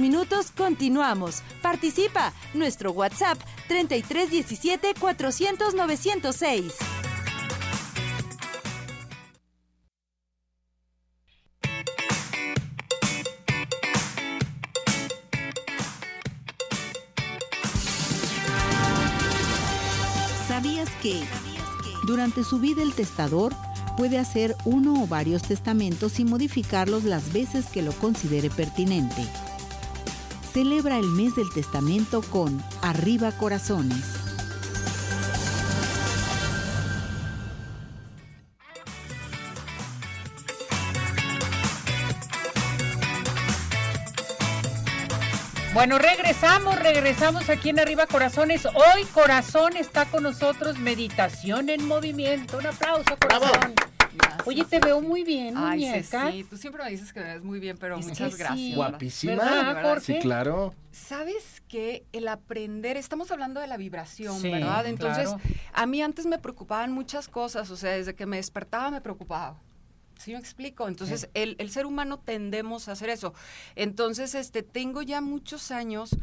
Minutos continuamos. Participa. Nuestro WhatsApp 3317 400 906. ¿Sabías que durante su vida el testador puede hacer uno o varios testamentos y modificarlos las veces que lo considere pertinente? Celebra el mes del testamento con Arriba Corazones. Bueno, regresamos, regresamos aquí en Arriba Corazones. Hoy Corazón está con nosotros, meditación en movimiento. Un aplauso, Corazón. Oye, te veo muy bien, Ay, muñeca. sí, tú siempre me dices que me ves muy bien, pero Es que muchas sí. gracias. Guapísima. ¿Verdad, Jorge? Sí, claro. ¿Sabes que El aprender, estamos hablando de la vibración, Sí, ¿verdad? Entonces, claro. a mí antes me preocupaban muchas cosas, o sea, desde que me despertaba me preocupaba. ¿Sí me explico? Entonces, el, el ser humano tendemos a hacer eso. Entonces, este, tengo ya muchos años,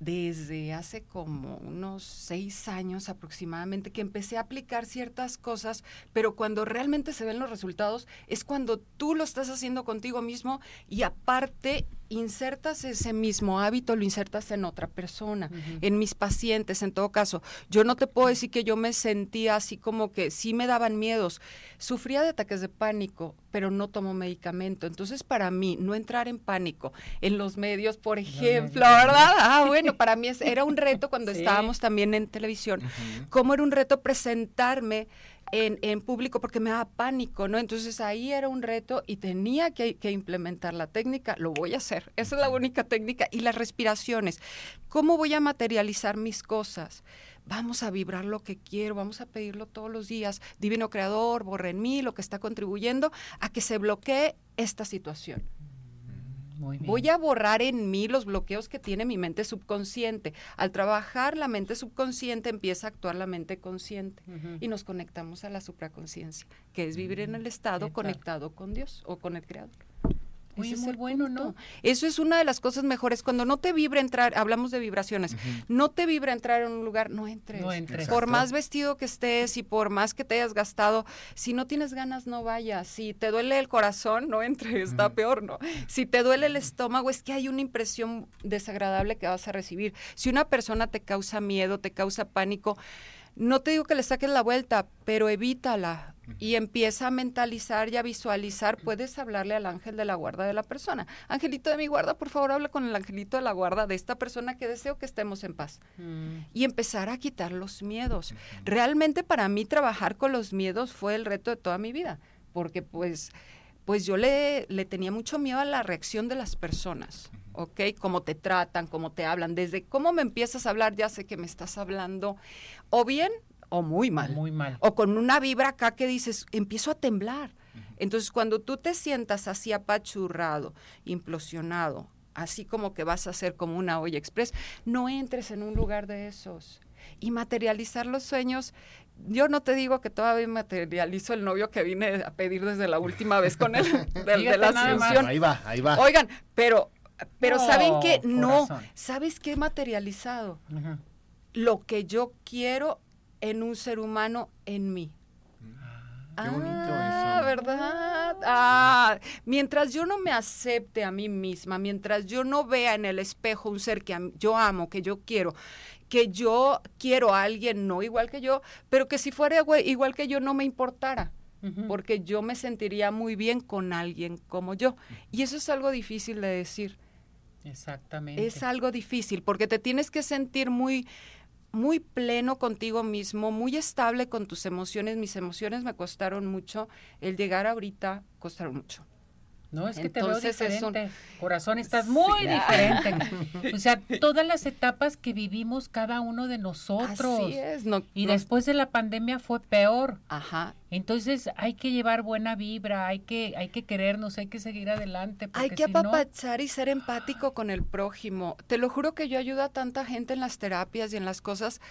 desde hace como unos seis años aproximadamente, que empecé a aplicar ciertas cosas, pero cuando realmente se ven los resultados es cuando tú lo estás haciendo contigo mismo y aparte insertas ese mismo hábito, lo insertas en otra persona, en mis pacientes, en todo caso. Yo no te puedo decir que yo me sentía así como que sí me daban miedos. Sufría de ataques de pánico, pero no tomo medicamento. Entonces, para mí, no entrar en pánico en los medios, por ejemplo, ¿verdad? Ah, bueno, para mí era un reto cuando Sí. estábamos también en televisión. Cómo era un reto presentarme en, público porque me daba pánico, ¿no? Entonces ahí era un reto y tenía que, que implementar la técnica, lo voy a hacer, esa es la única técnica, y las respiraciones. ¿Cómo voy a materializar mis cosas? Vamos a vibrar lo que quiero, vamos a pedirlo todos los días. Divino Creador, borre en mí lo que está contribuyendo a que se bloquee esta situación. Muy bien. Voy a borrar en mí los bloqueos que tiene mi mente subconsciente. Al trabajar la mente subconsciente empieza a actuar la mente consciente y nos conectamos a la supraconciencia, que es vivir en el estado conectado con Dios o con el Creador. Oye, muy bueno, punto. ¿no? Eso es una de las cosas mejores. Cuando no te vibra entrar, hablamos de vibraciones, no te vibra entrar en un lugar, no entres. No entres. Por más vestido que estés y por más que te hayas gastado, si no tienes ganas, no vayas. Si te duele el corazón, no entres, está peor, ¿no? Si te duele el estómago, es que hay una impresión desagradable que vas a recibir. Si una persona te causa miedo, te causa pánico, no te digo que le saques la vuelta, pero evítala y empieza a mentalizar y a visualizar. Puedes hablarle al ángel de la guarda de la persona. Angelito de mi guarda, por favor, habla con el angelito de la guarda de esta persona que deseo que estemos en paz. Mm. Y empezar a quitar los miedos. Realmente para mí trabajar con los miedos fue el reto de toda mi vida, porque pues pues yo le, le tenía mucho miedo a la reacción de las personas, ¿ok? Cómo te tratan, cómo te hablan. Desde cómo me empiezas a hablar, ya sé que me estás hablando o bien o muy mal. Muy mal. O con una vibra acá que dices, empiezo a temblar. Entonces, cuando tú te sientas así apachurrado, implosionado, así como que vas a ser como una olla express, no entres en un lugar de esos. Y materializar los sueños, yo no te digo que todavía materializo el novio que vine a pedir desde la última vez con él, de, la asunción. Ahí va, ahí va. Oigan, pero, pero No, ¿saben qué? No. ¿sabes qué he materializado? Lo que yo quiero en un ser humano en mí. Qué bonito Ah, eso. ¿verdad? Ah, mientras yo no me acepte a mí misma, mientras yo no vea en el espejo un ser que yo amo, que yo quiero, que yo quiero a alguien no igual que yo, pero que si fuera igua- igual que yo no me importara, porque yo me sentiría muy bien con alguien como yo. Y eso es algo difícil de decir. Exactamente. Es algo difícil porque te tienes que sentir muy muy pleno contigo mismo, muy estable con tus emociones. Mis emociones me costaron mucho, el llegar ahorita costaron mucho. No, es que te veo Entonces es un- diferente. Corazón, estás muy diferente. O sea, todas las etapas que vivimos cada uno de nosotros. Así es, no, Y no- después de la pandemia fue peor. ajá. Entonces hay que llevar buena vibra, hay que, hay que querernos, hay que seguir adelante. Hay que si no- apapachar y ser empático con el prójimo. Te lo juro que yo ayudo a tanta gente en las terapias y en las cosas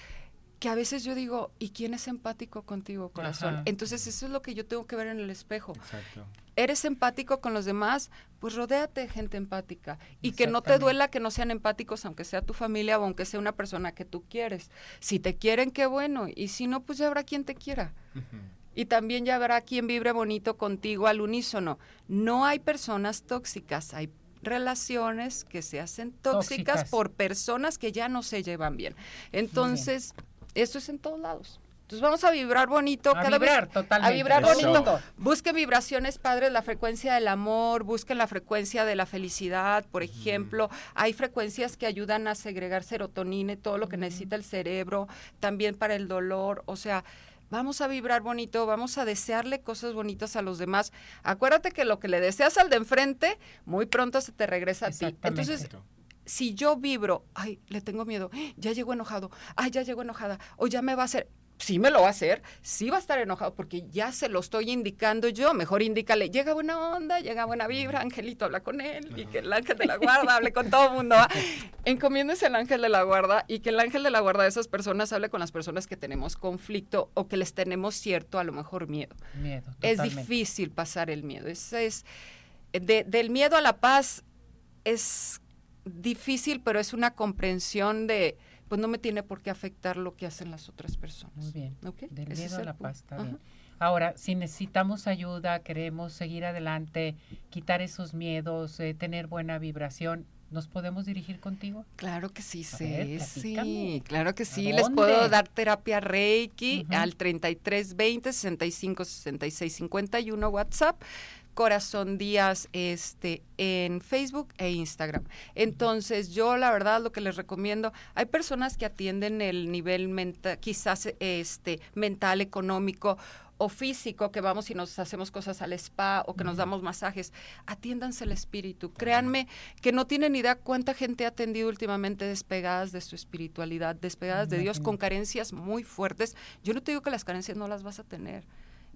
que a veces yo digo, ¿y quién es empático contigo, corazón? Ajá. Entonces eso es lo que yo tengo que ver en el espejo. Exacto. ¿Eres empático con los demás? Pues rodéate de gente empática. Y que no te duela que no sean empáticos, aunque sea tu familia o aunque sea una persona que tú quieres. Si te quieren, qué bueno. Y si no, pues ya habrá quien te quiera. Y también ya habrá quien vibre bonito contigo al unísono. No hay personas tóxicas, hay relaciones que se hacen tóxicas, Tóxicas. por personas que ya no se llevan bien. Entonces, eso es en todos lados. Entonces vamos a vibrar bonito A cada vibrar vez. totalmente. A vibrar Eso. bonito. Busquen vibraciones padres, la frecuencia del amor, busquen la frecuencia de la felicidad, por ejemplo. Hay frecuencias que ayudan a segregar serotonina y todo lo que necesita el cerebro, también para el dolor. O sea, vamos a vibrar bonito, vamos a desearle cosas bonitas a los demás. Acuérdate que lo que le deseas al de enfrente, muy pronto se te regresa a ti. Entonces, si yo vibro, ay, le tengo miedo, ya llegó enojado, ay, ya llegó enojada, o ya me va a hacer, sí me lo va a hacer, sí va a estar enojado porque ya se lo estoy indicando yo, mejor indícale, llega buena onda, llega buena vibra, Angelito habla con él y que el ángel de la guarda hable con todo el mundo. Encomiéndese al ángel de la guarda y que el ángel de la guarda de esas personas hable con las personas que tenemos conflicto o que les tenemos cierto, a lo mejor miedo. Miedo, Es difícil pasar el miedo. Es, es de- del miedo a la paz es difícil, pero es una comprensión de, pues no me tiene por qué afectar lo que hacen las otras personas. Muy bien. ¿Ok? Del miedo a la paz, está bien. Ahora, si necesitamos ayuda, queremos seguir adelante, quitar esos miedos, eh, tener buena vibración, ¿nos podemos dirigir contigo? Claro que sí, ver, sí, claro que ¿A sí. Les puedo dar terapia Reiki Ujú. al 3320 65 66 51 WhatsApp. Corazón Díaz este, en Facebook e Instagram. Entonces, yo la verdad lo que les recomiendo, hay personas que atienden el nivel mental, quizás este, mental, económico o físico, que vamos y nos hacemos cosas al spa o que nos damos masajes, atiéndanse el espíritu. Créanme que no tienen idea cuánta gente ha atendido últimamente despegadas de su espiritualidad, despegadas de Dios, con carencias muy fuertes. Yo no te digo que las carencias no las vas a tener.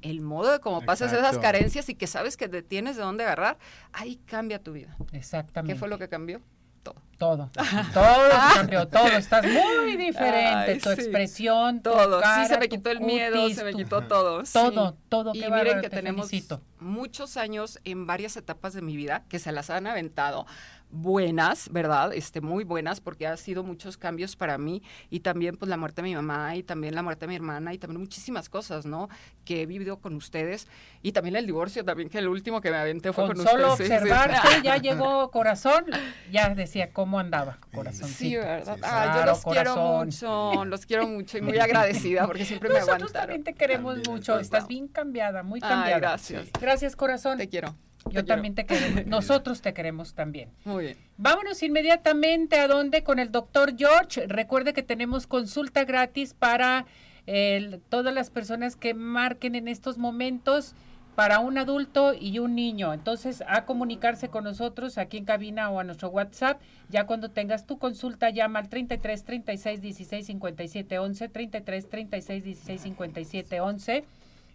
El modo de cómo pasas esas carencias y que sabes que te tienes de dónde agarrar, ahí cambia tu vida. Exactamente. ¿Qué fue lo que cambió? Todo. Todo. Todo cambió, todo. Estás muy diferente. Ay, tu sí. expresión, tu Todo. cara, sí, se me tu quitó el miedo, se me tu- quitó todo. sí. Todo, todo. Y miren que te tenemos felicito. muchos años en varias etapas de mi vida que se las han aventado buenas, ¿verdad? Este, muy buenas porque ha sido muchos cambios para mí y también pues la muerte de mi mamá y también la muerte de mi hermana y también muchísimas cosas, ¿no? Que he vivido con ustedes y también el divorcio también que el último que me aventé fue Con con, solo ustedes. sí, sí. observarte, ya llegó corazón, ya decía cómo andaba, corazoncito. Sí, ¿verdad? Sí, yo los quiero corazón. mucho, los quiero mucho y muy agradecida porque siempre me Nosotros aguantaron. también te queremos También, mucho, entonces, estás wow. bien cambiada, muy Ay, cambiada. gracias. Gracias, corazón. Te quiero. Yo te también te queremos. Nosotros te queremos también. Muy bien. Vámonos inmediatamente a donde con el doctor George. Recuerde que tenemos consulta gratis para el- todas las personas que marquen en estos momentos para un adulto y un niño. Entonces, a comunicarse con nosotros aquí en cabina o a nuestro WhatsApp. Ya cuando tengas tu consulta, llama al 33 36 16 57 11, 33 36 16 57 11.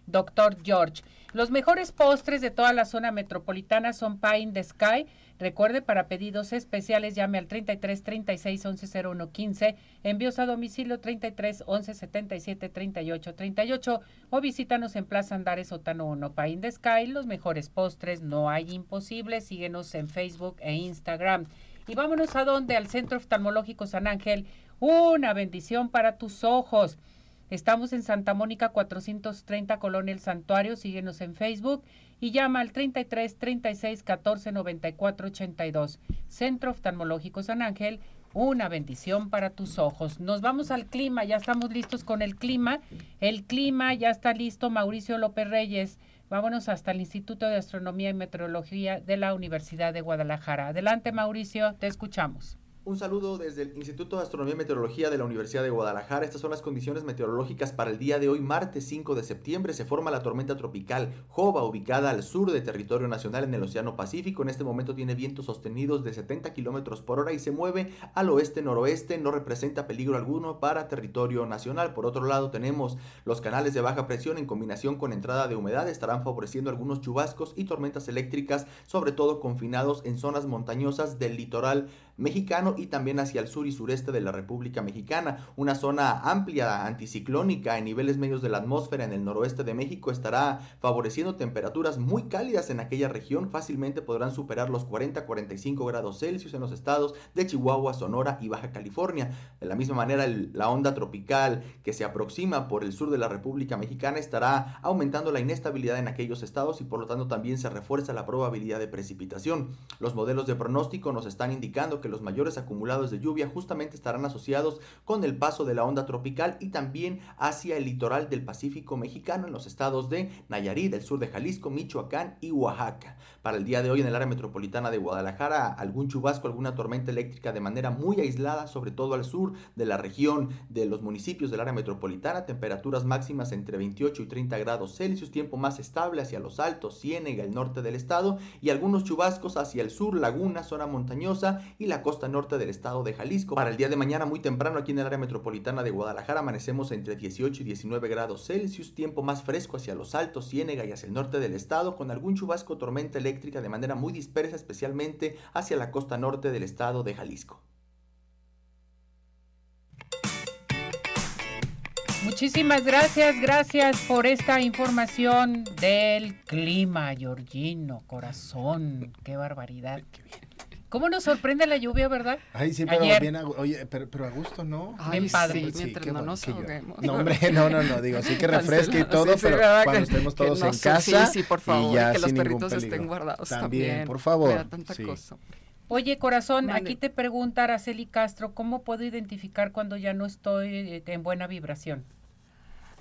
Doctor George. Los mejores postres de toda la zona metropolitana son Pie the Sky. Recuerde, para pedidos especiales llame al 33 36 11 01 15, envíos a domicilio 33 11 77 38 38 o visítanos en Plaza Andares Sótano 1 Pie the Sky. Los mejores postres, no hay imposibles. Síguenos en Facebook e Instagram. Y vámonos a donde, al Centro Oftalmológico San Ángel. Una bendición para tus ojos. Estamos en Santa Mónica 430 Colonia El Santuario, síguenos en Facebook y llama al 33 36 14 94 82. Centro Oftalmológico San Ángel, una bendición para tus ojos. Nos vamos al clima, ya estamos listos con el clima. El clima ya está listo, Mauricio López Reyes. Vámonos hasta el Instituto de Astronomía y Meteorología de la Universidad de Guadalajara. Adelante, Mauricio, te escuchamos. Un saludo desde el Instituto de Astronomía y Meteorología de la Universidad de Guadalajara. Estas son las condiciones meteorológicas para el día de hoy, martes 5 de septiembre. Se forma la tormenta tropical Jova, ubicada al sur de territorio nacional en el Océano Pacífico. En este momento tiene vientos sostenidos de 70 kilómetros por hora y se mueve al oeste-noroeste. No representa peligro alguno para territorio nacional. Por otro lado, tenemos los canales de baja presión en combinación con entrada de humedad. Estarán favoreciendo algunos chubascos y tormentas eléctricas, sobre todo confinados en zonas montañosas del litoral mexicano y también hacia el sur y sureste de la República Mexicana. Una zona amplia anticiclónica en niveles medios de la atmósfera en el noroeste de México estará favoreciendo temperaturas muy cálidas en aquella región. Fácilmente podrán superar los 40-45 grados Celsius en los estados de Chihuahua, Sonora y Baja California. De la misma manera, la onda tropical que se aproxima por el sur de la República Mexicana estará aumentando la inestabilidad en aquellos estados y por lo tanto también se refuerza la probabilidad de precipitación. Los modelos de pronóstico nos están indicando que los mayores acumulados de lluvia justamente estarán asociados con el paso de la onda tropical y también hacia el litoral del Pacífico mexicano en los estados de Nayarit, el sur de Jalisco, Michoacán y Oaxaca. Para el día de hoy en el área metropolitana de Guadalajara, algún chubasco, alguna tormenta eléctrica de manera muy aislada, sobre todo al sur de la región de los municipios del área metropolitana, temperaturas máximas entre 28 y 30 grados Celsius, tiempo más estable hacia los altos, Ciénega, el norte del estado y algunos chubascos hacia el sur, Laguna, zona montañosa y la costa norte del estado de Jalisco. Para el día de mañana muy temprano aquí en el área metropolitana de Guadalajara amanecemos entre 18 y 19 grados Celsius, tiempo más fresco hacia los altos, Ciénega y hacia el norte del estado con algún chubasco tormenta eléctrica de manera muy dispersa especialmente hacia la costa norte del estado de Jalisco. Muchísimas gracias, gracias por esta información del clima, Georgino, corazón, qué barbaridad. ¿Cómo nos sorprende la lluvia, verdad? Ay, sí, pero bien, a, oye, pero, pero, a gusto, ¿no? Ay, padre. Sí, mientras no nos ahoguemos. No, hombre, no, no, no, digo, sí que refresque y todo, pero cuando estemos todos en casa. Sí, sí, por favor, y, que los perritos estén guardados también. también. por favor. Tanta cosa. Oye, corazón, aquí te pregunta Araceli Castro, ¿cómo puedo identificar cuando ya no estoy eh, en buena vibración?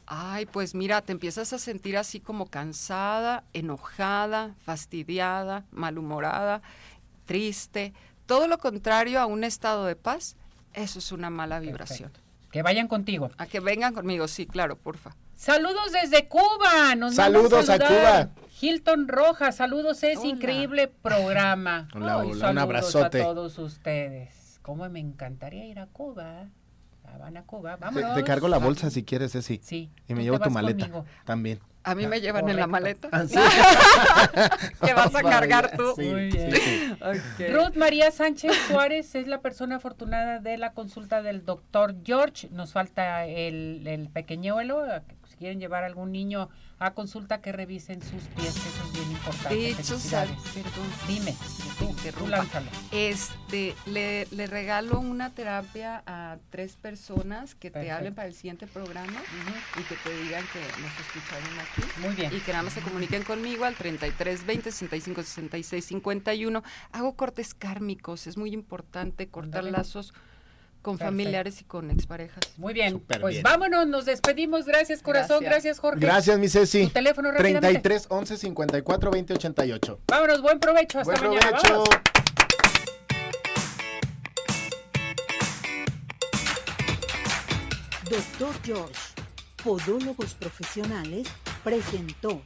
Ay, pues mira, te empiezas a sentir así como cansada, enojada, fastidiada, malhumorada, triste. Todo lo contrario a un estado de paz, eso es una mala vibración. Que vayan contigo. A que vengan conmigo, sí, claro, porfa. Saludos desde Cuba. Nos saludos a, Cuba. Hilton Rojas, saludos, es increíble programa. Hola, hola, un abrazote. a todos ustedes. Cómo me encantaría ir a Cuba. Habana, Cuba. Vámonos. Te, cargo la bolsa si quieres, Ceci. Sí. Y me llevo tu maleta también. A mí me llevan en la maleta. Ah, ¿Qué vas a cargar tú? Muy bien. Ruth María Sánchez Suárez es la persona afortunada de la consulta del doctor George. Nos falta el, el pequeñuelo. Si quieren llevar algún niño a consulta que revisen sus pies, eso es bien importante. De hecho, ¿sabes? Perdón. Dime, tú, tú lánzalo. Este, le, le, regalo una terapia a tres personas que te hablen para el siguiente programa y que te digan que nos escucharon aquí. Muy bien. Y que nada más se comuniquen conmigo al 33 20 65 66 51. Hago cortes kármicos, es muy importante cortar lazos con familiares y con exparejas. Muy bien, pues vámonos, nos despedimos. Gracias, corazón. Gracias, Jorge. Gracias, mi Ceci. Tu teléfono 33 11 54 20 88. Vámonos, buen provecho. Hasta buen mañana. Provecho. Doctor George, Podólogos Profesionales, presentó